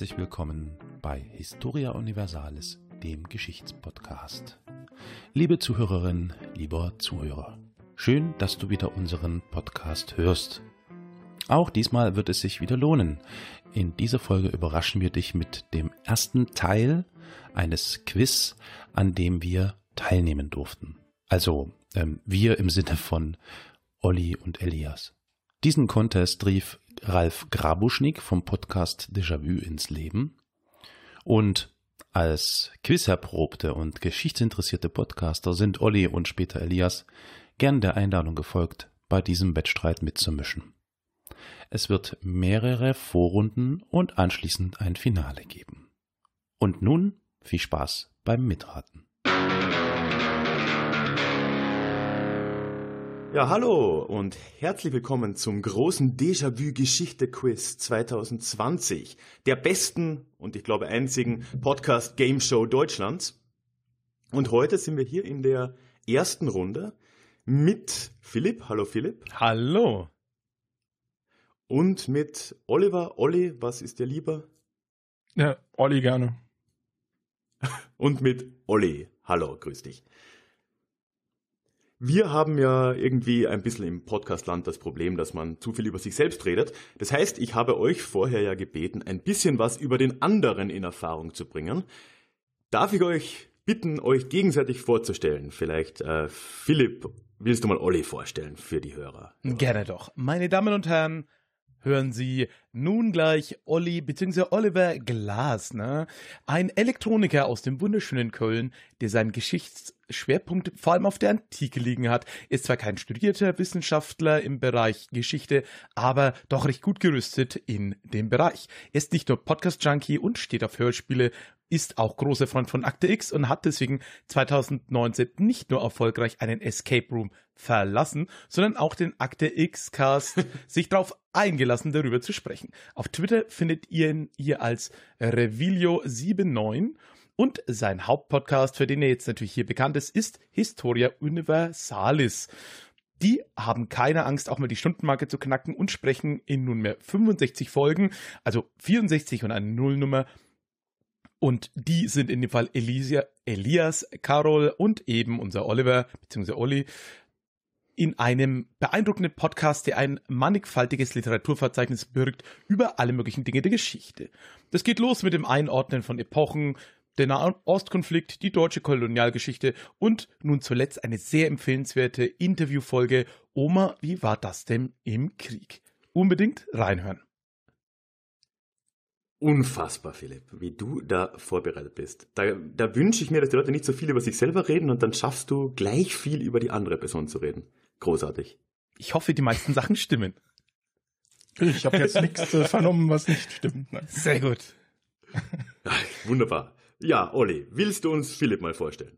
Herzlich willkommen bei Historia Universalis, dem Geschichtspodcast. Liebe Zuhörerin, lieber Zuhörer, schön, dass du wieder unseren Podcast hörst. Auch diesmal wird es sich wieder lohnen. In dieser Folge überraschen wir dich mit dem ersten Teil eines Quiz, an dem wir teilnehmen durften. Also ähm, wir im Sinne von Olli und Elias. Diesen Contest rief Ralf Grabuschnik vom Podcast Déjà-vu ins Leben. Und als quizerprobte und geschichtsinteressierte Podcaster sind Olli und später Elias gern der Einladung gefolgt, bei diesem Wettstreit mitzumischen. Es wird mehrere Vorrunden und anschließend ein Finale geben. Und nun viel Spaß beim Mitraten. Ja, hallo und herzlich willkommen zum großen Déjà-vu-Geschichte-Quiz 2020, der besten und ich glaube einzigen Podcast-Game-Show Deutschlands. Und heute sind wir hier in der ersten Runde mit Philipp. Hallo Philipp. Hallo. Und mit Oliver. Olli, was ist dir lieber? Ja, Olli gerne. Und mit Olli. Hallo, grüß dich. Wir haben ja irgendwie ein bisschen im Podcastland das Problem, dass man zu viel über sich selbst redet. Das heißt, ich habe euch vorher ja gebeten, ein bisschen was über den anderen in Erfahrung zu bringen. Darf ich euch bitten, euch gegenseitig vorzustellen? Vielleicht, äh, Philipp, willst du mal Olli vorstellen für die Hörer? Gerne doch. Meine Damen und Herren, hören Sie nun gleich Olli bzw. Oliver Glasner, ein Elektroniker aus dem wunderschönen Köln, der seinen Geschichts Schwerpunkt vor allem auf der Antike liegen hat. Ist zwar kein studierter Wissenschaftler im Bereich Geschichte, aber doch recht gut gerüstet in dem Bereich. Er ist nicht nur Podcast-Junkie und steht auf Hörspiele, ist auch großer Freund von Akte X und hat deswegen 2019 nicht nur erfolgreich einen Escape Room verlassen, sondern auch den Akte X Cast sich darauf eingelassen, darüber zu sprechen. Auf Twitter findet ihr ihn hier als Revilio79 und sein Hauptpodcast, für den er jetzt natürlich hier bekannt ist, ist Historia Universalis. Die haben keine Angst, auch mal die Stundenmarke zu knacken und sprechen in nunmehr 65 Folgen, also 64 und eine Nullnummer. Und die sind in dem Fall Elisia, Elias, Carol und eben unser Oliver, beziehungsweise Olli, in einem beeindruckenden Podcast, der ein mannigfaltiges Literaturverzeichnis birgt über alle möglichen Dinge der Geschichte. Das geht los mit dem Einordnen von Epochen, der Nahostkonflikt, die deutsche Kolonialgeschichte und nun zuletzt eine sehr empfehlenswerte Interviewfolge Oma, wie war das denn im Krieg? Unbedingt reinhören. Unfassbar, Philipp, wie du da vorbereitet bist. Da, da wünsche ich mir, dass die Leute nicht so viel über sich selber reden und dann schaffst du gleich viel über die andere Person zu reden. Großartig. Ich hoffe, die meisten Sachen stimmen. Ich habe jetzt nichts äh, vernommen, was nicht stimmt. Nein. Sehr gut. Ach, wunderbar. Ja, Olli, willst du uns Philipp mal vorstellen?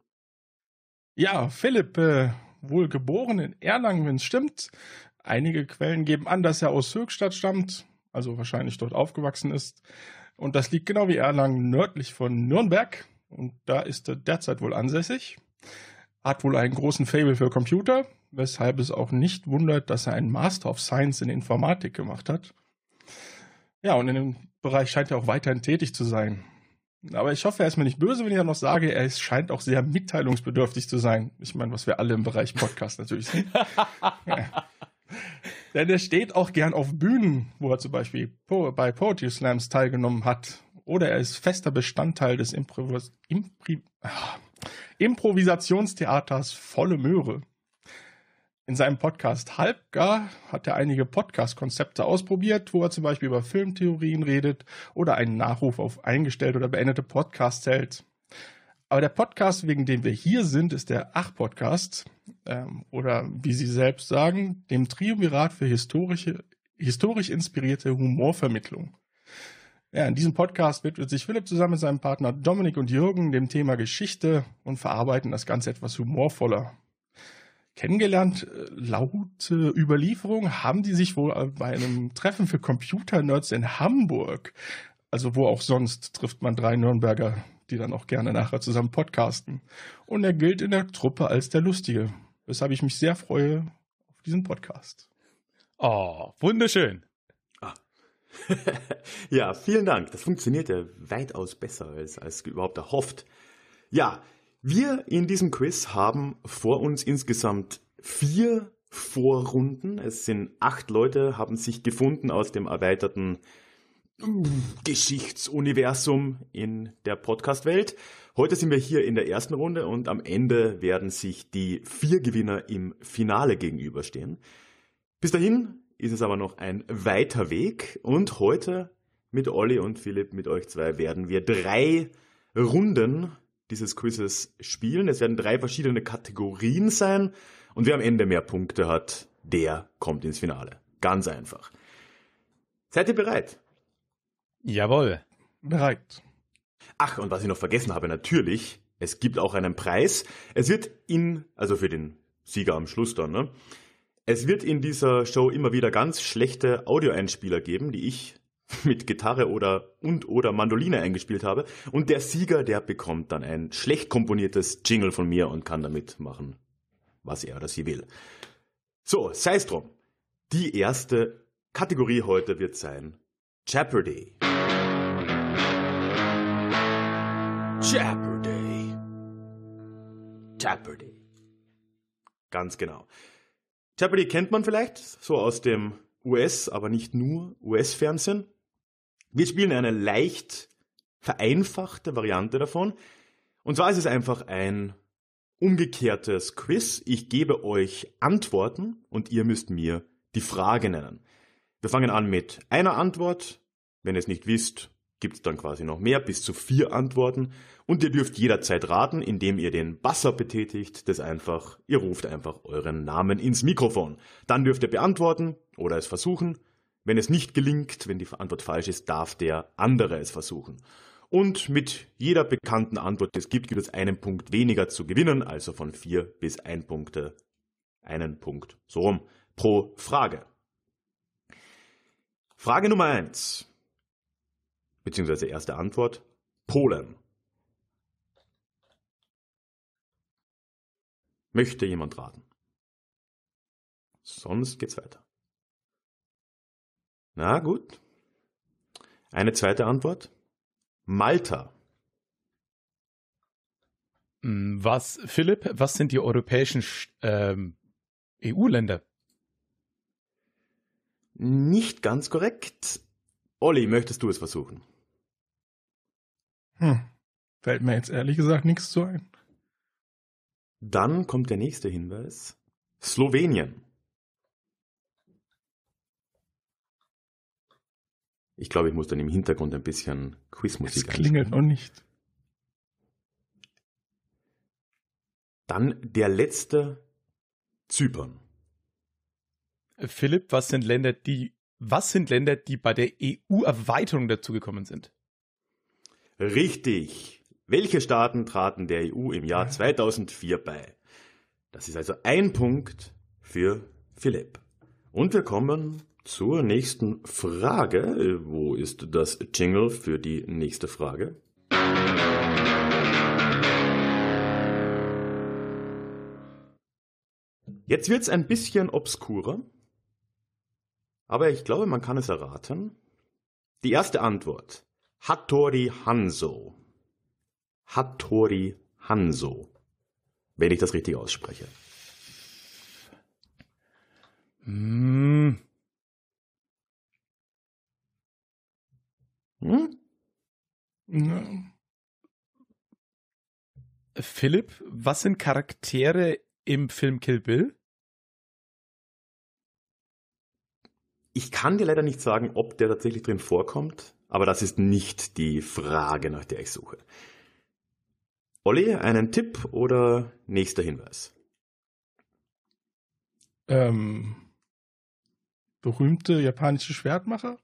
Ja, Philipp, äh, wohl geboren in Erlangen, wenn es stimmt. Einige Quellen geben an, dass er aus Höchstadt stammt, also wahrscheinlich dort aufgewachsen ist. Und das liegt genau wie Erlangen nördlich von Nürnberg. Und da ist er derzeit wohl ansässig. Hat wohl einen großen Fable für Computer, weshalb es auch nicht wundert, dass er einen Master of Science in Informatik gemacht hat. Ja, und in dem Bereich scheint er auch weiterhin tätig zu sein. Aber ich hoffe, er ist mir nicht böse, wenn ich ja noch sage, er scheint auch sehr mitteilungsbedürftig zu sein. Ich meine, was wir alle im Bereich Podcast natürlich sind. ja. Denn er steht auch gern auf Bühnen, wo er zum Beispiel bei Poetry Slams teilgenommen hat. Oder er ist fester Bestandteil des Improvis Impri ah, Improvisationstheaters Volle Möhre. In seinem Podcast Halbgar hat er einige Podcast-Konzepte ausprobiert, wo er zum Beispiel über Filmtheorien redet oder einen Nachruf auf eingestellte oder beendete Podcasts hält. Aber der Podcast, wegen dem wir hier sind, ist der Ach-Podcast ähm, oder wie Sie selbst sagen, dem Triumvirat für historische, historisch inspirierte Humorvermittlung. Ja, in diesem Podcast widmet sich Philipp zusammen mit seinem Partner Dominik und Jürgen dem Thema Geschichte und verarbeiten das Ganze etwas humorvoller kennengelernt. Äh, laut äh, Überlieferung haben die sich wohl bei einem Treffen für Computer-Nerds in Hamburg, also wo auch sonst, trifft man drei Nürnberger, die dann auch gerne nachher zusammen podcasten. Und er gilt in der Truppe als der Lustige, weshalb ich mich sehr freue auf diesen Podcast. Oh, wunderschön. Ah. ja, vielen Dank. Das funktioniert ja weitaus besser als, als überhaupt erhofft. Ja, wir in diesem Quiz haben vor uns insgesamt vier Vorrunden. Es sind acht Leute, haben sich gefunden aus dem erweiterten Geschichtsuniversum in der Podcast-Welt. Heute sind wir hier in der ersten Runde und am Ende werden sich die vier Gewinner im Finale gegenüberstehen. Bis dahin ist es aber noch ein weiter Weg und heute mit Olli und Philipp, mit euch zwei, werden wir drei Runden dieses Quizzes spielen. Es werden drei verschiedene Kategorien sein und wer am Ende mehr Punkte hat, der kommt ins Finale. Ganz einfach. Seid ihr bereit? Jawohl. Bereit. Ach, und was ich noch vergessen habe, natürlich, es gibt auch einen Preis. Es wird in, also für den Sieger am Schluss dann, ne? Es wird in dieser Show immer wieder ganz schlechte Audioeinspieler geben, die ich mit Gitarre oder und oder Mandoline eingespielt habe. Und der Sieger, der bekommt dann ein schlecht komponiertes Jingle von mir und kann damit machen, was er oder sie will. So, sei es drum. Die erste Kategorie heute wird sein Jeopardy. Jeopardy. Jeopardy. Ganz genau. Jeopardy kennt man vielleicht so aus dem US, aber nicht nur US-Fernsehen. Wir spielen eine leicht vereinfachte Variante davon. Und zwar ist es einfach ein umgekehrtes Quiz. Ich gebe euch Antworten und ihr müsst mir die Frage nennen. Wir fangen an mit einer Antwort. Wenn ihr es nicht wisst, gibt es dann quasi noch mehr, bis zu vier Antworten. Und ihr dürft jederzeit raten, indem ihr den Buzzer betätigt. Das einfach, ihr ruft einfach euren Namen ins Mikrofon. Dann dürft ihr beantworten oder es versuchen. Wenn es nicht gelingt, wenn die Antwort falsch ist, darf der andere es versuchen. Und mit jeder bekannten Antwort, die es gibt, gibt es einen Punkt weniger zu gewinnen, also von vier bis ein Punkte, einen Punkt, so rum, pro Frage. Frage Nummer eins, beziehungsweise erste Antwort, Polen. Möchte jemand raten? Sonst geht's weiter. Na gut. Eine zweite Antwort. Malta. Hm, was, Philipp, was sind die europäischen ähm, EU-Länder? Nicht ganz korrekt. Olli, möchtest du es versuchen? Hm. Fällt mir jetzt ehrlich gesagt nichts zu ein. Dann kommt der nächste Hinweis. Slowenien. Ich glaube, ich muss dann im Hintergrund ein bisschen Quizmusik Es klingelt noch nicht. Dann der letzte Zypern. Philipp, was sind Länder, die was sind Länder, die bei der EU-Erweiterung dazugekommen sind? Richtig. Welche Staaten traten der EU im Jahr 2004 bei? Das ist also ein Punkt für Philipp. Und wir kommen zur nächsten Frage. Wo ist das Jingle für die nächste Frage? Jetzt wird es ein bisschen obskurer, aber ich glaube, man kann es erraten. Die erste Antwort. Hattori Hanzo. Hattori Hanzo. Wenn ich das richtig ausspreche. Hm. Hm? Ja. Philipp, was sind Charaktere im Film Kill Bill? Ich kann dir leider nicht sagen, ob der tatsächlich drin vorkommt, aber das ist nicht die Frage, nach der ich suche. Olli, einen Tipp oder nächster Hinweis? Ähm, berühmte japanische Schwertmacher?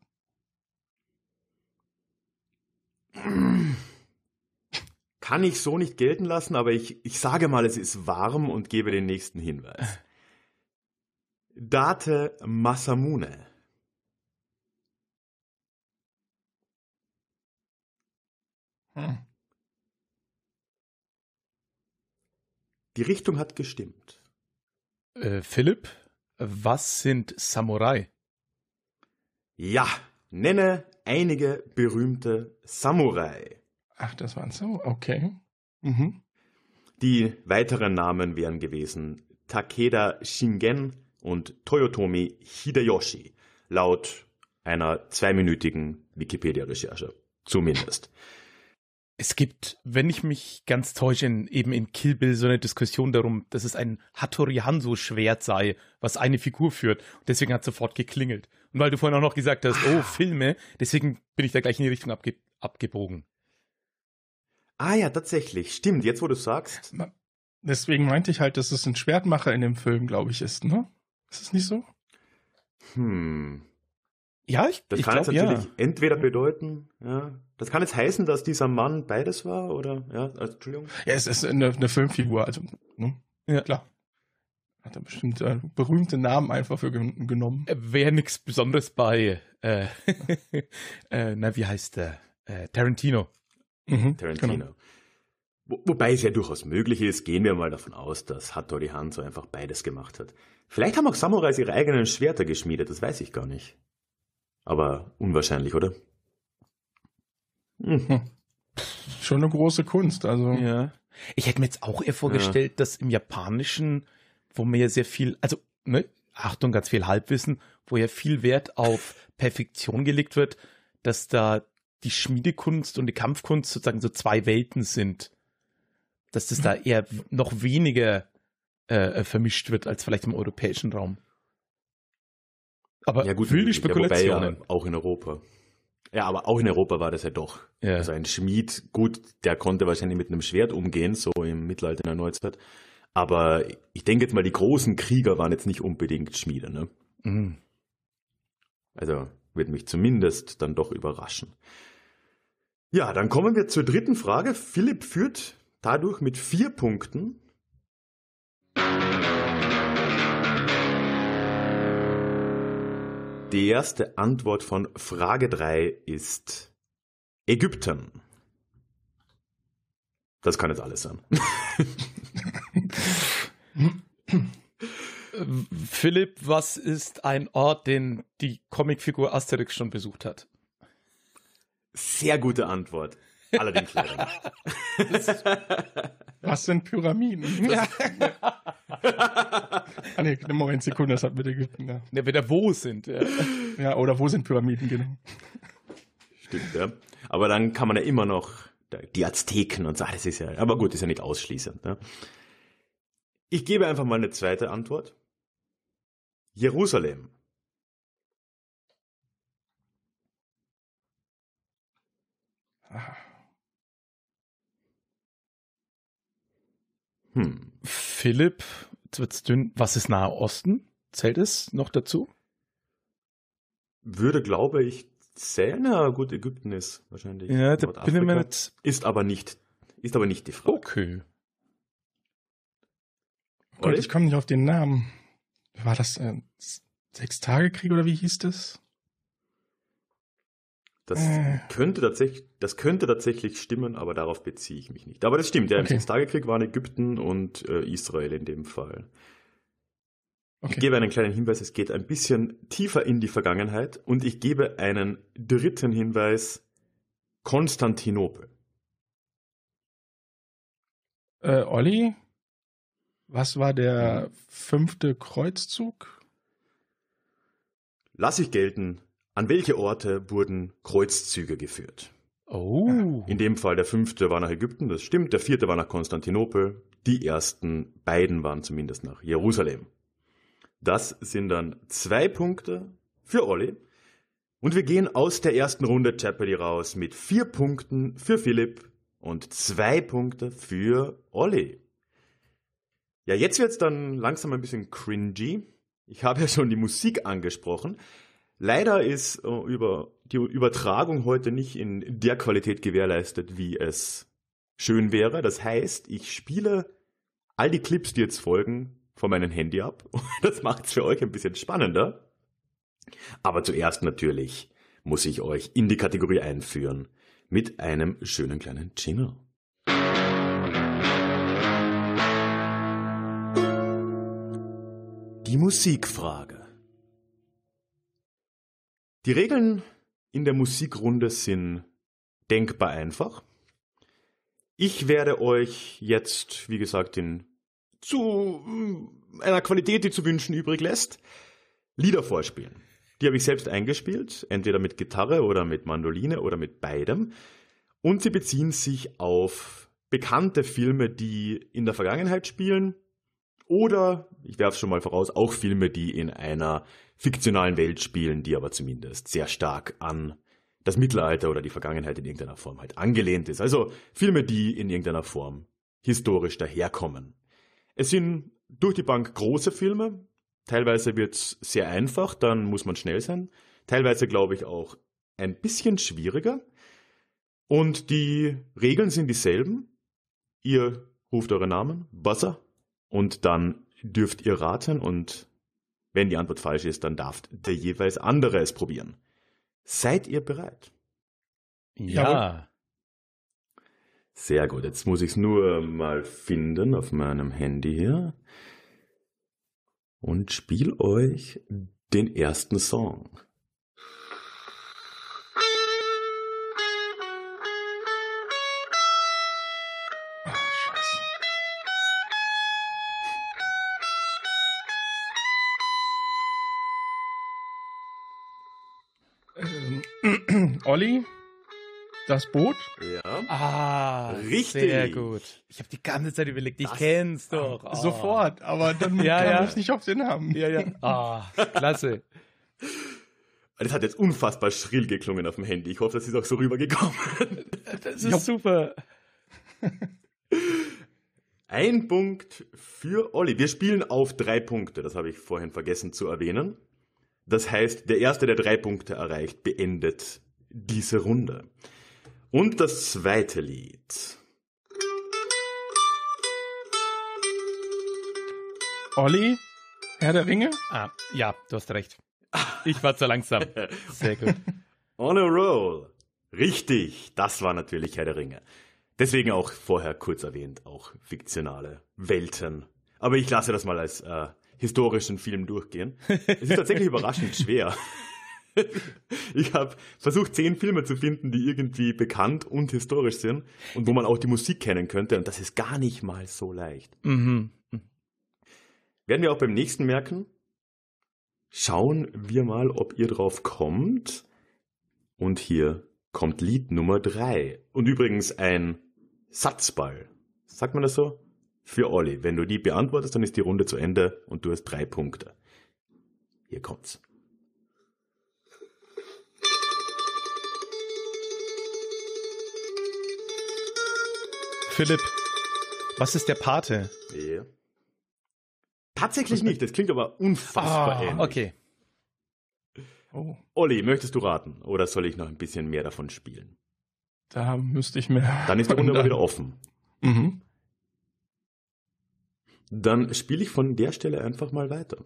Kann ich so nicht gelten lassen, aber ich, ich sage mal, es ist warm und gebe den nächsten Hinweis. Date Masamune. Hm. Die Richtung hat gestimmt. Äh, Philipp, was sind Samurai? Ja, Nenne einige berühmte Samurai. Ach, das waren so, okay. Mhm. Die weiteren Namen wären gewesen Takeda Shingen und Toyotomi Hideyoshi, laut einer zweiminütigen Wikipedia-Recherche. Zumindest. Es gibt, wenn ich mich ganz täusche, in, eben in Kill Bill so eine Diskussion darum, dass es ein Hattori Hanzo-Schwert sei, was eine Figur führt. Und deswegen hat sofort geklingelt. Und weil du vorhin auch noch gesagt hast, oh, Filme, deswegen bin ich da gleich in die Richtung abge abgebogen. Ah ja, tatsächlich. Stimmt, jetzt wo du sagst. Deswegen meinte ich halt, dass es ein Schwertmacher in dem Film, glaube ich, ist, ne? Ist es nicht so? Hm. Ja, ich, Das ich kann glaub, jetzt natürlich ja. entweder bedeuten, ja. Das kann jetzt heißen, dass dieser Mann beides war, oder? Ja, also, Entschuldigung. Ja, es ist eine, eine Filmfigur, also, ne? Ja. Klar. Hat er bestimmt äh, berühmte Namen einfach für gen genommen. Wäre nichts Besonderes bei, äh, äh, na, wie heißt der? Äh, Tarantino. Mhm, Tarantino. genau. Wo, wobei es ja durchaus möglich ist, gehen wir mal davon aus, dass Hattori Hanzo einfach beides gemacht hat. Vielleicht haben auch Samurais ihre eigenen Schwerter geschmiedet, das weiß ich gar nicht. Aber unwahrscheinlich, oder? Hm. Schon eine große Kunst, also. Ja. Ich hätte mir jetzt auch eher vorgestellt, dass im Japanischen, wo mir ja sehr viel, also, ne, Achtung, ganz viel Halbwissen, wo ja viel Wert auf Perfektion gelegt wird, dass da die Schmiedekunst und die Kampfkunst sozusagen so zwei Welten sind. Dass das da eher noch weniger äh, vermischt wird als vielleicht im europäischen Raum. Aber Ja gut, wilde Spekulationen. Ja, auch in Europa. Ja, aber auch in Europa war das ja doch. Ja. Also ein Schmied, gut, der konnte wahrscheinlich mit einem Schwert umgehen, so im Mittelalter in der Neuzeit. Aber ich denke jetzt mal, die großen Krieger waren jetzt nicht unbedingt Schmiede, ne? Mhm. Also wird mich zumindest dann doch überraschen. Ja, dann kommen wir zur dritten Frage. Philipp führt dadurch mit vier Punkten. Die erste Antwort von Frage 3 ist Ägypten. Das kann jetzt alles sein. Philipp, was ist ein Ort, den die Comicfigur Asterix schon besucht hat? Sehr gute Antwort. Allerdings leider nicht. Was sind Pyramiden? ah, nee, eine Moment, Sekunde, das hat mit Ägypten, ja. Ja, wieder wo sind. Ja. ja. Oder wo sind Pyramiden, genau. Stimmt, ja. Aber dann kann man ja immer noch die Azteken und so, ah, das ist ja, aber gut, ist ja nicht ausschließend. Ne? Ich gebe einfach mal eine zweite Antwort. Jerusalem. Ah, Hm. Philipp, jetzt wird's dünn. Was ist Nahe Osten? Zählt es noch dazu? Würde, glaube ich, zählen. Ja, gut, Ägypten ist wahrscheinlich. Ja, da bin ich mir nicht. Ist aber nicht, ist aber nicht die Frage. Okay. Gott, ich komme nicht auf den Namen. War das äh, Sechstagekrieg oder wie hieß das? Das Äh. könnte tatsächlich, das könnte tatsächlich stimmen, aber darauf beziehe ich mich nicht. Aber das stimmt, ja, im Okay. Sechstagekrieg waren Ägypten und äh, Israel in dem Fall. Ich Okay. gebe einen kleinen Hinweis, es geht ein bisschen tiefer in die Vergangenheit und ich gebe einen dritten Hinweis, Konstantinopel. Äh, Olli, was war der fünfte Kreuzzug? Lass ich gelten, an welche Orte wurden Kreuzzüge geführt? Oh. In dem Fall der fünfte war nach Ägypten, das stimmt, der vierte war nach Konstantinopel, die ersten beiden waren zumindest nach Jerusalem. Das sind dann zwei Punkte für Olli. Und wir gehen aus der ersten Runde Jeopardy raus mit vier Punkten für Philipp und zwei Punkte für Olli. Ja, jetzt wird's dann langsam ein bisschen cringy. Ich habe ja schon die Musik angesprochen. Leider ist äh, über die Übertragung heute nicht in der Qualität gewährleistet, wie es schön wäre. Das heißt, ich spiele all die Clips, die jetzt folgen, von meinem Handy ab. Das macht es für euch ein bisschen spannender. Aber zuerst natürlich muss ich euch in die Kategorie einführen mit einem schönen kleinen Jingle. Die Musikfrage. Die Regeln in der Musikrunde sind denkbar einfach. Ich werde euch jetzt, wie gesagt, in zu mm, einer Qualität, die zu wünschen übrig lässt, Lieder vorspielen. Die habe ich selbst eingespielt, entweder mit Gitarre oder mit Mandoline oder mit beidem. Und sie beziehen sich auf bekannte Filme, die in der Vergangenheit spielen. Oder, ich werfe es schon mal voraus, auch Filme, die in einer fiktionalen Welt spielen, die aber zumindest sehr stark an das Mittelalter oder die Vergangenheit in irgendeiner Form halt angelehnt ist. Also Filme, die in irgendeiner Form historisch daherkommen. Es sind durch die Bank große Filme. Teilweise wird es sehr einfach, dann muss man schnell sein. Teilweise glaube ich auch ein bisschen schwieriger. Und die Regeln sind dieselben. Ihr ruft eure Namen, Buzzer, und dann dürft ihr raten und wenn die Antwort falsch ist, dann darf der jeweils andere es probieren. Seid ihr bereit? Ja. Sehr gut, jetzt muss ich es nur mal finden auf meinem Handy hier und spiel euch den ersten Song. Olli, das Boot? Ja. Ah, Richtig. Sehr gut. Ich habe die ganze Zeit überlegt, ich Das- kenn's doch. Ah. Sofort, aber dann Ja, kam ja. ich nicht auf den Namen. Ja, ja. Ah, klasse. Das hat jetzt unfassbar schrill geklungen auf dem Handy. Ich hoffe, das ist auch so rübergekommen. Das ist super. Ein Punkt für Olli. Wir spielen auf drei Punkte. Das habe ich vorhin vergessen zu erwähnen. Das heißt, der Erste, der drei Punkte erreicht, beendet diese Runde. Und das zweite Lied. Olli, Herr der Ringe? Ah, ja, du hast recht. Ich war zu langsam. Sehr gut. On a roll. Richtig, das war natürlich Herr der Ringe. Deswegen auch vorher kurz erwähnt, auch fiktionale Welten. Aber ich lasse das mal als äh, historischen Film durchgehen. Es ist tatsächlich überraschend schwer. Ich habe versucht, zehn Filme zu finden, die irgendwie bekannt und historisch sind und wo man auch die Musik kennen könnte. Und das ist gar nicht mal so leicht. Mhm. Werden wir auch beim nächsten merken. Schauen wir mal, ob ihr drauf kommt. Und hier kommt Lied Nummer drei. Und übrigens ein Satzball. Sagt man das so? Für Olli. Wenn du die beantwortest, dann ist die Runde zu Ende und du hast drei Punkte. Hier kommt's. Philipp, was ist der Pate? Ja. Tatsächlich nicht. Das klingt aber unfassbar ähnlich. Ah, okay. Oh, Olli, möchtest du raten? Oder soll ich noch ein bisschen mehr davon spielen? da müsste ich mehr. Dann ist die Runde aber wieder offen. Mhm. Dann spiele ich von der Stelle einfach mal weiter.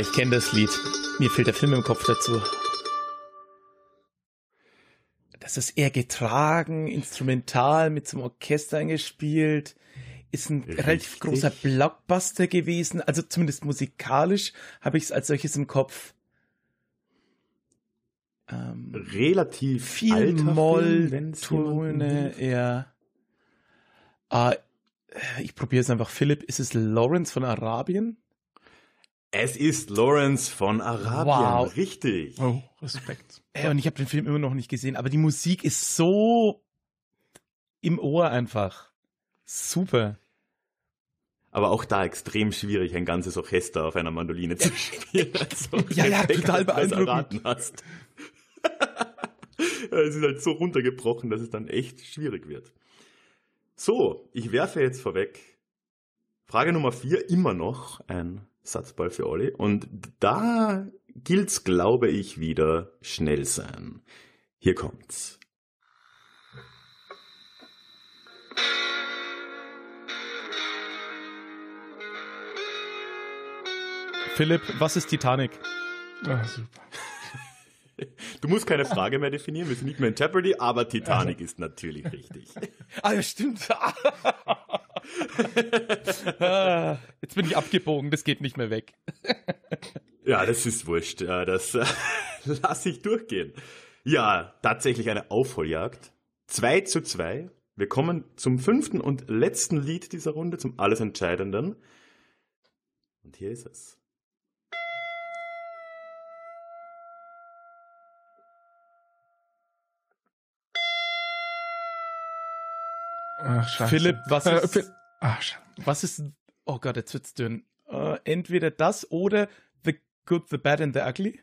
Ich kenne das Lied. Mir fehlt der Film im Kopf dazu. Das ist eher getragen, instrumental, mit zum Orchester eingespielt. Ist ein Richtig. relativ großer Blockbuster gewesen. Also zumindest musikalisch habe ich es als solches im Kopf. Ähm, Relativ viel Molltöne, ja. Ah, ich probiere es einfach. Philipp, ist es Lawrence von Arabien? Es ist Lawrence von Arabien. Wow. Richtig. Oh, Respekt. Ey, und ich habe den Film immer noch nicht gesehen, aber die Musik ist so im Ohr einfach. Super. Aber auch da extrem schwierig, ein ganzes Orchester auf einer Mandoline zu spielen. Also, Ja, ja, total beeindruckend. hast. es ist halt so runtergebrochen, dass es dann echt schwierig wird. So, ich werfe jetzt vorweg. Frage Nummer vier, immer noch ein Satzball für Olli. Und da gilt's, glaube ich, wieder schnell sein. Hier kommt's. Philipp, was ist Titanic? Ah, super. Du musst keine Frage mehr definieren, wir sind nicht mehr in Jeopardy, aber Titanic ist natürlich richtig. Ah, ja, stimmt. Ah, Jetzt bin ich abgebogen, das geht nicht mehr weg. Ja, das ist wurscht. Ja, das äh, lasse ich durchgehen. Ja, tatsächlich eine Aufholjagd. 2 zu 2. Wir kommen zum fünften und letzten Lied dieser Runde, zum alles Entscheidenden. Und hier ist es. Ach, scheiße. Philipp, was Äh, ist, Ach, scheiße. was ist, oh Gott, jetzt wird's dünn. Äh, entweder das oder The Good, The Bad and The Ugly?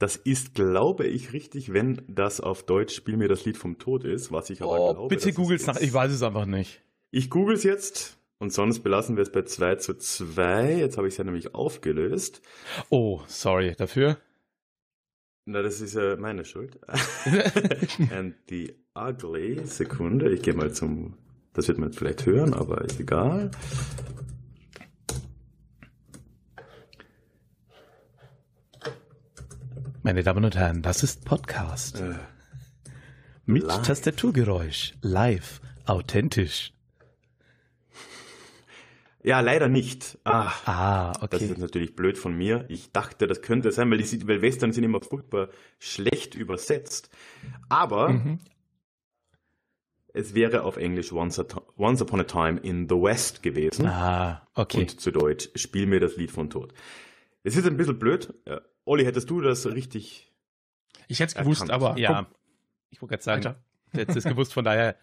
Das ist, glaube ich, richtig, wenn das auf Deutsch Spiel mir das Lied vom Tod ist, was ich aber Oh, glaube. bitte googles nach, ich weiß es einfach nicht. Ich google es jetzt und sonst belassen wir es bei 2 zu 2. Jetzt habe ich es ja nämlich aufgelöst. Oh, sorry dafür. Na, das ist ja meine Schuld. And the ugly. Sekunde, ich gehe mal zum. Das wird man vielleicht hören, aber ist egal. Meine Damen und Herren, das ist Podcast. Äh, Mit live. Tastaturgeräusch. Live. Authentisch. Ja, leider nicht. Ah, Ah, das okay. ist natürlich blöd von mir. Ich dachte, das könnte sein, weil, die, weil Western sind immer furchtbar schlecht übersetzt. Aber Mhm. Es wäre auf Englisch Once, a, Once Upon a Time in the West gewesen. Ah, okay. Und zu Deutsch, spiel mir das Lied von Tod. Es ist ein bisschen blöd. Äh, Olli, hättest du das richtig? Ich hätte es gewusst, aber ja, komm, ich wollte gerade sagen, weiter. du hättest es gewusst, von daher,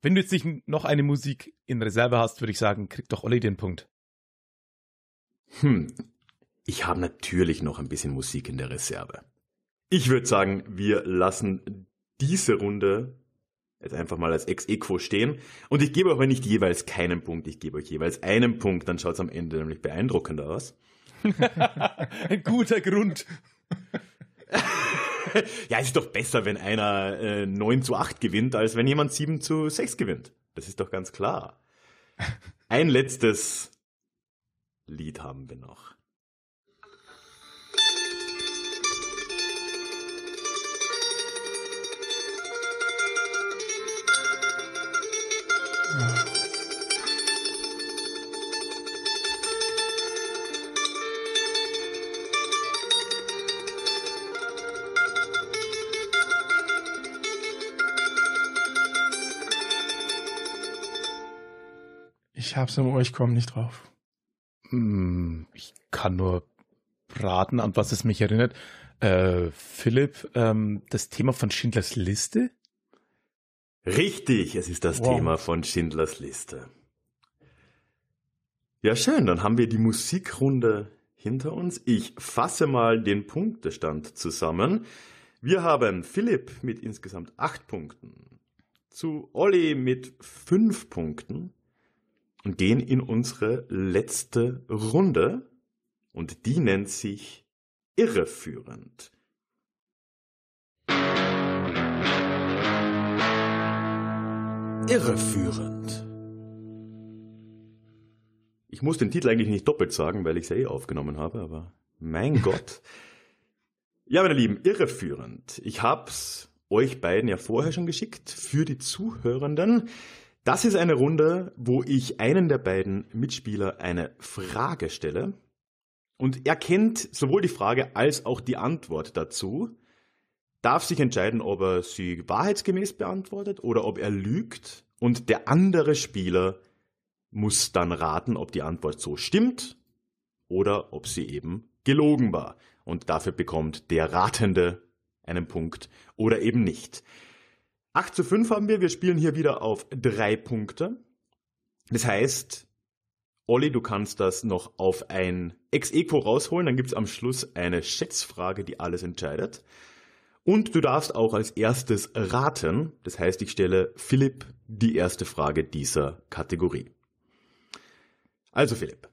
wenn du jetzt nicht noch eine Musik in Reserve hast, würde ich sagen, kriegt doch Olli den Punkt. Hm, ich habe natürlich noch ein bisschen Musik in der Reserve. Ich würde sagen, wir lassen diese Runde jetzt einfach mal als Ex-Equo stehen. Und ich gebe euch nicht jeweils keinen Punkt, ich gebe euch jeweils einen Punkt, dann schaut es am Ende nämlich beeindruckender aus. Ein guter Grund. Ja, es ist doch besser, wenn einer äh, 9 zu 8 gewinnt, als wenn jemand 7 zu 6 gewinnt. Das ist doch ganz klar. Ein letztes Lied haben wir noch. Ich hab's im Ohr, ich komme nicht drauf. Hm, ich kann nur raten, an was es mich erinnert. Äh, Philipp, ähm, das Thema von Schindlers Liste? Richtig, es ist das Wow. Thema von Schindlers Liste. Ja, schön, dann haben wir die Musikrunde hinter uns. Ich fasse mal den Punktestand zusammen. Wir haben Philipp mit insgesamt acht Punkten, zu Olli mit fünf Punkten und gehen in unsere letzte Runde und die nennt sich Irreführend. Irreführend. Ich muss den Titel eigentlich nicht doppelt sagen, weil ich es ja eh aufgenommen habe, aber mein Gott. Ja, meine Lieben, irreführend. Ich hab's euch beiden ja vorher schon geschickt für die Zuhörenden. Das ist eine Runde, wo ich einen der beiden Mitspieler eine Frage stelle und er kennt sowohl die Frage als auch die Antwort dazu, darf sich entscheiden, ob er sie wahrheitsgemäß beantwortet oder ob er lügt und der andere Spieler muss dann raten, ob die Antwort so stimmt oder ob sie eben gelogen war. Und dafür bekommt der Ratende einen Punkt oder eben nicht. 8 zu 5 haben wir. Wir spielen hier wieder auf drei Punkte. Das heißt, Olli, du kannst das noch auf ein Ex-Equo rausholen. Dann gibt es am Schluss eine Schätzfrage, die alles entscheidet. Und du darfst auch als erstes raten. Das heißt, ich stelle Philipp die erste Frage dieser Kategorie. Also Philipp,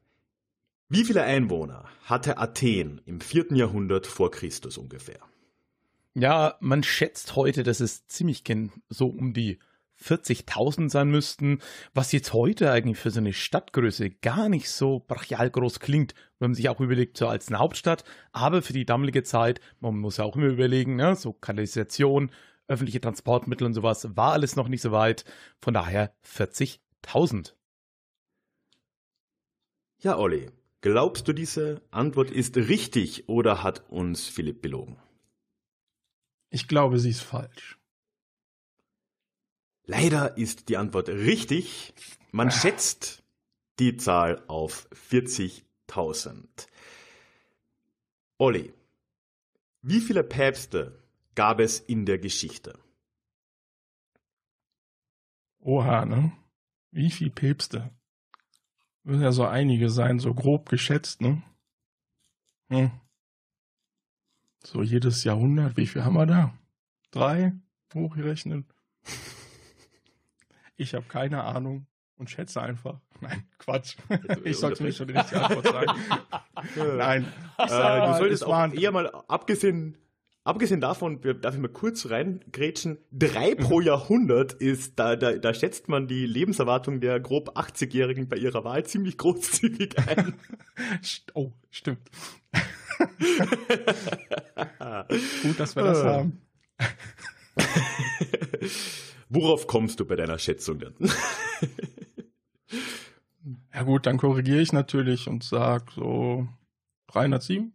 wie viele Einwohner hatte Athen im vierten Jahrhundert vor Christus ungefähr? Ja, man schätzt heute, dass es ziemlich so um die 40.000 sein müssten, was jetzt heute eigentlich für so eine Stadtgröße gar nicht so brachial groß klingt, wenn man sich auch überlegt, so als eine Hauptstadt, aber für die damalige Zeit, man muss ja auch immer überlegen, ne, so Kanalisation, öffentliche Transportmittel und sowas, war alles noch nicht so weit, von daher 40.000. Ja, Olli, glaubst du, diese Antwort ist richtig oder hat uns Philipp belogen? Ich glaube, sie ist falsch. Leider ist die Antwort richtig. Man schätzt die Zahl auf 40.000. Olli, wie viele Päpste gab es in der Geschichte? Oha, ne? Wie viele Päpste? Müssen ja so einige sein, so grob geschätzt, ne? Hm. So jedes Jahrhundert, wie viel haben wir da? Drei? Hochgerechnet? Ich habe keine Ahnung und schätze einfach. Nein, Quatsch. Ich sollte nicht schon die richtige Antwort sagen. Nein. Äh, du solltest auch eher mal, abgesehen, abgesehen davon, darf ich mal kurz reingrätschen, drei pro Jahrhundert ist, da, da, da schätzt man die Lebenserwartung der grob 80-Jährigen bei ihrer Wahl ziemlich großzügig ein. oh, stimmt. Gut, dass wir das haben. Worauf kommst du bei deiner Schätzung denn? ja gut, dann korrigiere ich natürlich und sag so 307.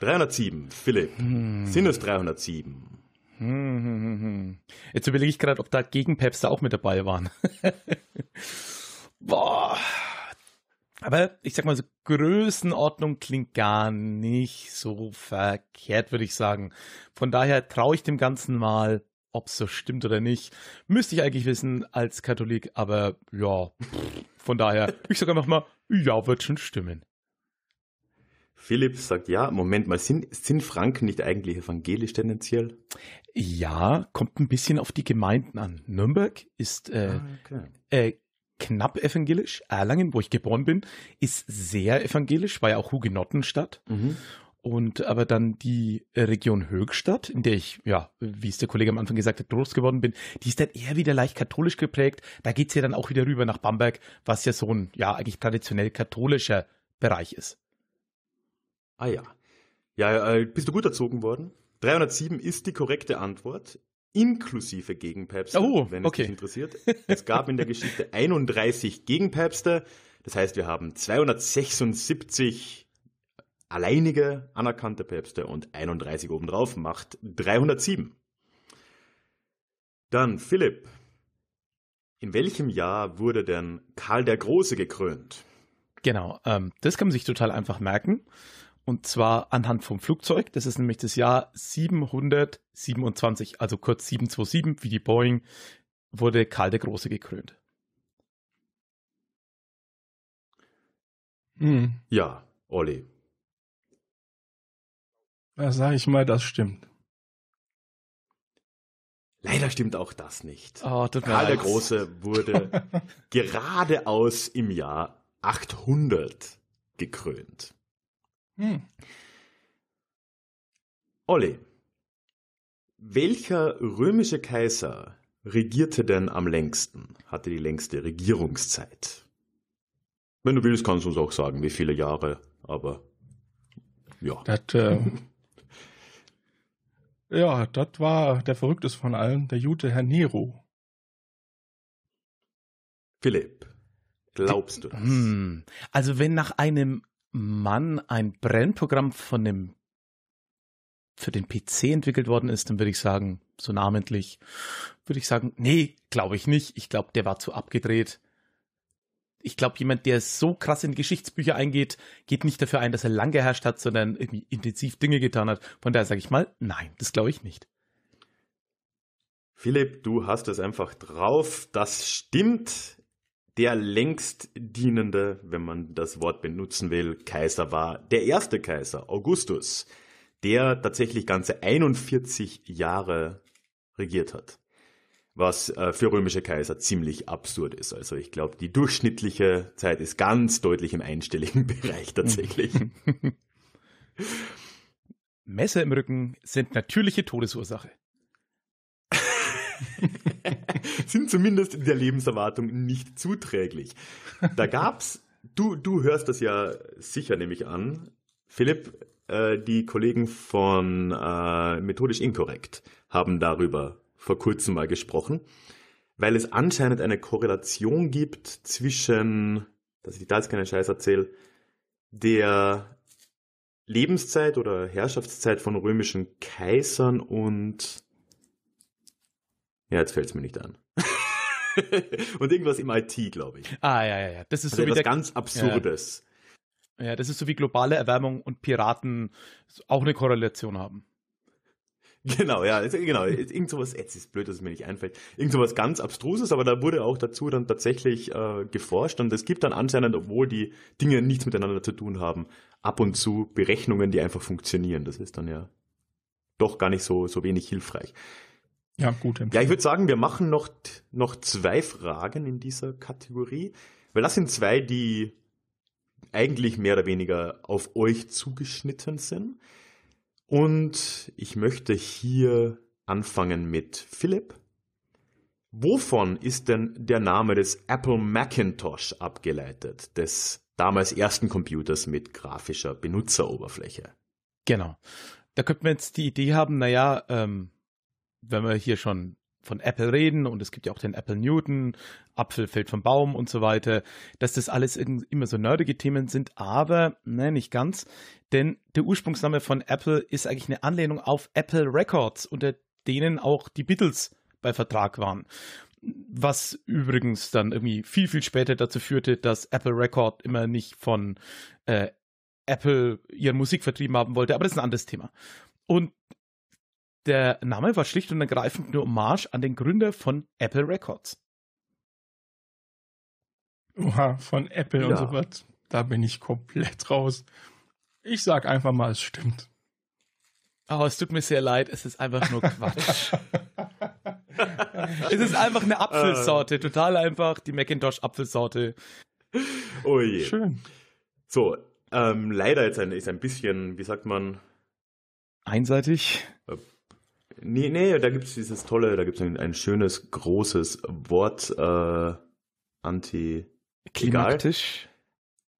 307, Philipp. Hm. Sind es 307? Hm, hm, hm, hm, Jetzt überlege ich gerade, ob da Gegenpäpste auch mit dabei waren. Boah. Aber ich sag mal so, Größenordnung klingt gar nicht so verkehrt, würde ich sagen. Von daher traue ich dem Ganzen mal ob es so stimmt oder nicht, müsste ich eigentlich wissen als Katholik, aber ja, von daher, ich sage einfach mal, ja, wird schon stimmen. Philipp sagt ja, Moment mal, sind, sind Franken nicht eigentlich evangelisch tendenziell? Ja, kommt ein bisschen auf die Gemeinden an. Nürnberg ist äh, ah, okay. äh, knapp evangelisch. Erlangen, wo ich geboren bin, ist sehr evangelisch, war ja auch Hugenottenstadt. Mhm. Und aber dann die Region Höchstadt, in der ich, ja, wie es der Kollege am Anfang gesagt hat, groß geworden bin, die ist dann eher wieder leicht katholisch geprägt. Da geht's ja dann auch wieder rüber nach Bamberg, was ja so ein, ja, eigentlich traditionell katholischer Bereich ist. Ah ja. Ja, äh, bist du gut erzogen worden? 307 ist die korrekte Antwort, inklusive Gegenpäpste, oh, wenn es okay. dich interessiert. Es gab in der Geschichte 31 Gegenpäpste. Das heißt, wir haben 276 alleinige anerkannte Päpste und 31 obendrauf macht 307. Dann Philipp. In welchem Jahr wurde denn Karl der Große gekrönt? Genau, ähm, das kann man sich total einfach merken. Und zwar anhand vom Flugzeug. Das ist nämlich das Jahr 727, also kurz 727, wie die Boeing, wurde Karl der Große gekrönt. Hm. Ja, Olli. Da sage ich mal, das stimmt. Leider stimmt auch das nicht. Oh, Karl der Große wurde geradeaus im Jahr 800 gekrönt. Hm. Olli, welcher römische Kaiser regierte denn am längsten, hatte die längste Regierungszeit? Wenn du willst, kannst du uns auch sagen, wie viele Jahre, aber ja. Das, äh, Ja, das war der verrückteste von allen, der Jute Herr Nero. Philipp, glaubst du das? Hm. Also wenn nach einem Mann ein Brennprogramm von dem für den PC entwickelt worden ist, dann würde ich sagen, so namentlich, würde ich sagen, nee, glaube ich nicht. Ich glaube, der war zu abgedreht ich glaube, jemand, der so krass in Geschichtsbücher eingeht, geht nicht dafür ein, dass er lang geherrscht hat, sondern irgendwie intensiv Dinge getan hat. Von daher sage ich mal, nein, das glaube ich nicht. Philipp, du hast es einfach drauf. Das stimmt. Der längst dienende, wenn man das Wort benutzen will, Kaiser war der erste Kaiser, Augustus, der tatsächlich ganze 41 Jahre regiert hat was äh, für römische Kaiser ziemlich absurd ist. Also ich glaube, die durchschnittliche Zeit ist ganz deutlich im einstelligen Bereich tatsächlich. Messer im Rücken sind natürliche Todesursache. sind zumindest der Lebenserwartung nicht zuträglich. Da gab's, du, du hörst das ja sicher, nehme ich an, Philipp, äh, die Kollegen von äh, Methodisch Inkorrekt haben darüber vor kurzem mal gesprochen, weil es anscheinend eine Korrelation gibt zwischen, dass ich da jetzt keinen Scheiß erzähle, der Lebenszeit oder Herrschaftszeit von römischen Kaisern und ja, jetzt fällt es mir nicht an. und irgendwas im IT, glaube ich. Ah, ja, ja, ja. Das ist Also so etwas der, ganz Absurdes. ja, das ist so wie globale Erwärmung und Piraten auch eine Korrelation haben. Genau, ja, genau. Irgend sowas, jetzt ist blöd, dass es mir nicht einfällt. Irgend sowas ganz Abstruses, aber da wurde auch dazu dann tatsächlich äh, geforscht und es gibt dann anscheinend, obwohl die Dinge nichts miteinander zu tun haben, ab und zu Berechnungen, die einfach funktionieren. Das ist dann ja doch gar nicht so, so wenig hilfreich. Ja, gut. Ja, ich würde sagen, wir machen noch, noch zwei Fragen in dieser Kategorie, weil das sind zwei, die eigentlich mehr oder weniger auf euch zugeschnitten sind. Und ich möchte hier anfangen mit Philipp. Wovon ist denn der Name des Apple Macintosh abgeleitet, des damals ersten Computers mit grafischer Benutzeroberfläche? Genau. Da könnten wir jetzt die Idee haben, naja, ähm, wenn wir hier schon von Apple reden und es gibt ja auch den Apple Newton, Apfel fällt vom Baum und so weiter, dass das alles immer so nerdige Themen sind, aber ne, nicht ganz, denn der Ursprungsname von Apple ist eigentlich eine Anlehnung auf Apple Records, unter denen auch die Beatles bei Vertrag waren. Was übrigens dann irgendwie viel, viel später dazu führte, dass Apple Record immer nicht von äh, Apple ihre Musik vertrieben haben wollte, aber das ist ein anderes Thema. Und der Name war schlicht und ergreifend eine Hommage an den Gründer von Apple Records. Oha, von Apple und Ja. so was. Da bin ich komplett raus. Ich sag einfach mal, es stimmt. Oh, es tut mir sehr leid, es ist einfach nur Quatsch. es ist einfach eine Apfelsorte, total einfach, die Macintosh Apfelsorte. Oh je. Schön. So, ähm, leider jetzt ein, ist ein bisschen, wie sagt man, Einseitig. Nee, nee, da gibt's dieses tolle, da gibt's ein, ein schönes, großes Wort, äh, anti, Klimaktisch.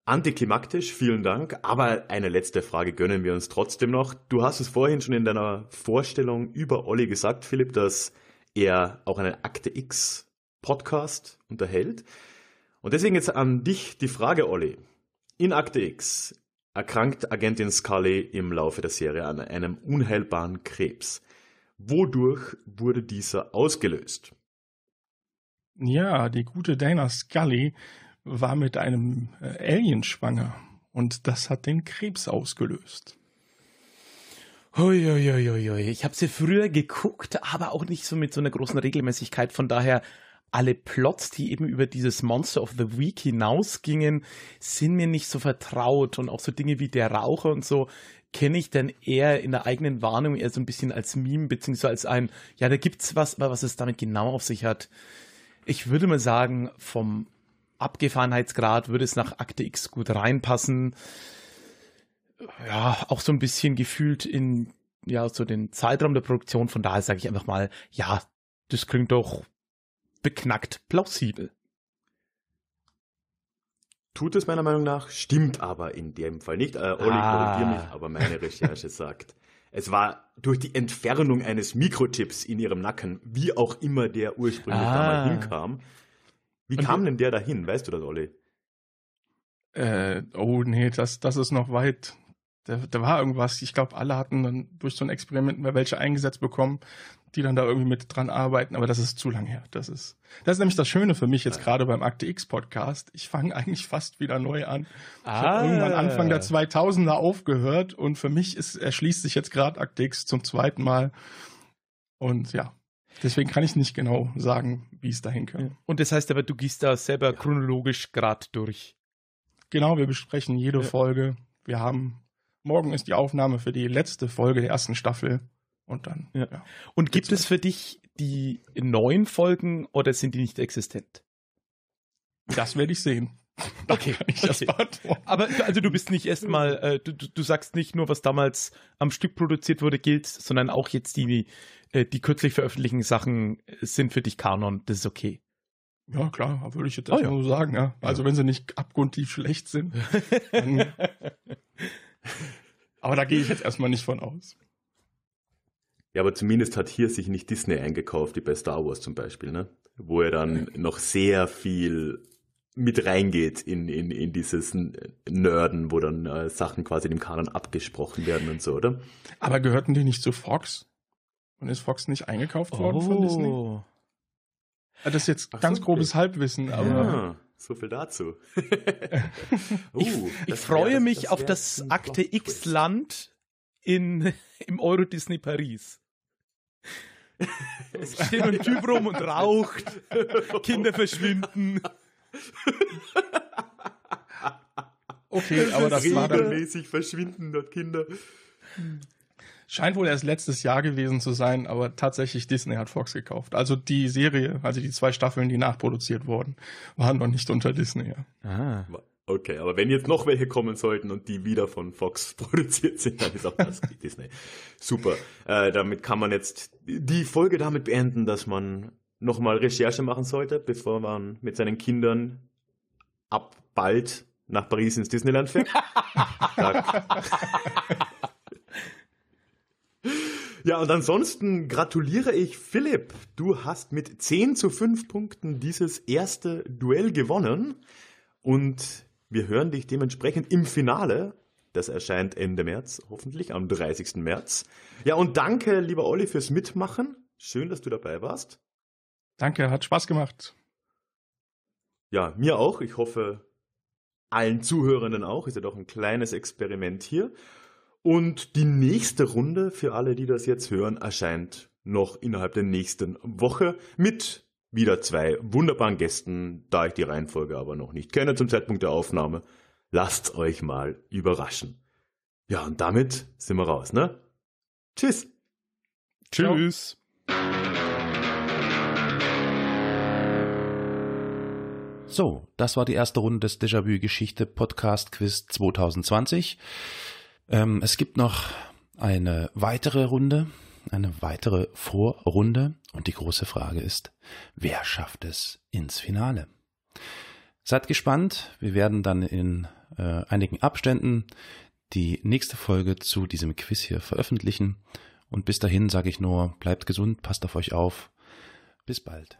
antiklimaktisch, vielen Dank. Aber eine letzte Frage gönnen wir uns trotzdem noch. Du hast es vorhin schon in deiner Vorstellung über Olli gesagt, Philipp, dass er auch einen Akte X Podcast unterhält. Und deswegen jetzt an dich die Frage, Olli. In Akte X erkrankt Agentin Scully im Laufe der Serie an einem unheilbaren Krebs. Wodurch wurde dieser ausgelöst? Ja, die gute Dana Scully war mit einem äh, Alien schwanger und das hat den Krebs ausgelöst. Huiuiuiui. Ich habe sie früher geguckt, aber auch nicht so mit so einer großen Regelmäßigkeit. Von daher, alle Plots, die eben über dieses Monster of the Week hinausgingen, sind mir nicht so vertraut. Und auch so Dinge wie der Raucher und so kenne ich dann eher in der eigenen Warnung eher so ein bisschen als Meme, beziehungsweise als ein, ja, da gibt's was, aber was es damit genau auf sich hat. Ich würde mal sagen, vom Abgefahrenheitsgrad würde es nach Akte X gut reinpassen ja, auch so ein bisschen gefühlt in, ja, so den Zeitraum der Produktion. Von daher sage ich einfach mal, ja, das klingt doch beknackt plausibel. Tut es meiner Meinung nach, stimmt aber in dem Fall nicht. Äh, Olli, Ah. korrigier mich, aber meine Recherche sagt, es war durch die Entfernung eines Mikrochips in ihrem Nacken, wie auch immer der ursprünglich Ah. da mal hinkam. Wie Und kam denn der dahin? Weißt du das, Olli? Äh, oh nee, das, das ist noch weit. Da, da war irgendwas, ich glaube, alle hatten dann durch so ein Experiment mal welche eingesetzt bekommen, die dann da irgendwie mit dran arbeiten, aber das ist zu lang her. Das ist, das ist nämlich das Schöne für mich jetzt gerade beim Akte X Podcast. Ich fange eigentlich fast wieder neu an. Ich habe irgendwann Anfang der 2000er aufgehört und für mich ist, erschließt sich jetzt gerade Akte X zum zweiten Mal. Und ja, deswegen kann ich nicht genau sagen, wie es dahin kam. Und das heißt aber, du gehst da selber chronologisch grad durch. Genau, wir besprechen jede Ja. Folge. Wir haben, morgen ist die Aufnahme für die letzte Folge der ersten Staffel. Und dann, Ja. ja. Und gibt es für dich die neuen Folgen oder sind die nicht existent? Das werde ich sehen. Da Okay, ich das okay. Aber also du bist nicht erstmal, äh, du, du sagst nicht nur, was damals am Stück produziert wurde, gilt, sondern auch jetzt die äh, die kürzlich veröffentlichten Sachen sind für dich Kanon, das ist okay. Ja, klar, würde ich jetzt Oh, erstmal ja. so sagen, ja. Also wenn sie nicht abgrundtief schlecht sind. Dann, aber da gehe ich jetzt erstmal nicht von aus. Ja, aber zumindest hat hier sich nicht Disney eingekauft, wie bei Star Wars zum Beispiel, ne? Wo er dann noch sehr viel mit reingeht in, in, in dieses Nerden, wo dann äh, Sachen quasi dem Kanon abgesprochen werden und so, oder? Aber gehörten die nicht zu Fox? Und ist Fox nicht eingekauft worden von Disney? Oh. Das ist jetzt Ach ganz so, grobes. Halbwissen, aber Ja, so viel dazu. Ich, Uh, ich freue wär- mich das auf das Akte. X-Land in, im Euro Disney Paris. Es steht ein Typ rum und raucht, Kinder verschwinden. okay, aber das war dann, regelmäßig verschwinden dort Kinder. Scheint wohl erst letztes Jahr gewesen zu sein, aber tatsächlich Disney hat Fox gekauft. Also die Serie, also die zwei Staffeln, die nachproduziert wurden, waren noch nicht unter Disney. Ja. Ah. Okay, aber wenn jetzt noch welche kommen sollten und die wieder von Fox produziert sind, dann ist auch das Disney. Super. Äh, damit kann man jetzt die Folge damit beenden, dass man nochmal Recherche machen sollte, bevor man mit seinen Kindern ab bald nach Paris ins Disneyland fährt. Ja, und ansonsten gratuliere ich Philipp. Du hast mit 10 zu 5 Punkten dieses erste Duell gewonnen. Und wir hören dich dementsprechend im Finale. Das erscheint Ende März, hoffentlich am 30. März. Ja, und danke, lieber Olli, fürs Mitmachen. Schön, dass du dabei warst. Danke, hat Spaß gemacht. Ja, mir auch. Ich hoffe, allen Zuhörenden auch. Ist ja doch ein kleines Experiment hier. Und die nächste Runde, für alle, die das jetzt hören, erscheint noch innerhalb der nächsten Woche mit wieder zwei wunderbaren Gästen, da ich die Reihenfolge aber noch nicht kenne zum Zeitpunkt der Aufnahme. Lasst euch mal überraschen. Ja, und damit sind wir raus, ne? Tschüss. Tschüss. So, das war die erste Runde des Déjà-vu-Geschichte Podcast Quiz 2020. Ähm, es gibt noch eine weitere Runde, eine weitere Vorrunde und die große Frage ist, wer schafft es ins Finale? Seid gespannt, wir werden dann in äh, einigen Abständen die nächste Folge zu diesem Quiz hier veröffentlichen und bis dahin sage ich nur, bleibt gesund, passt auf euch auf. Bis bald.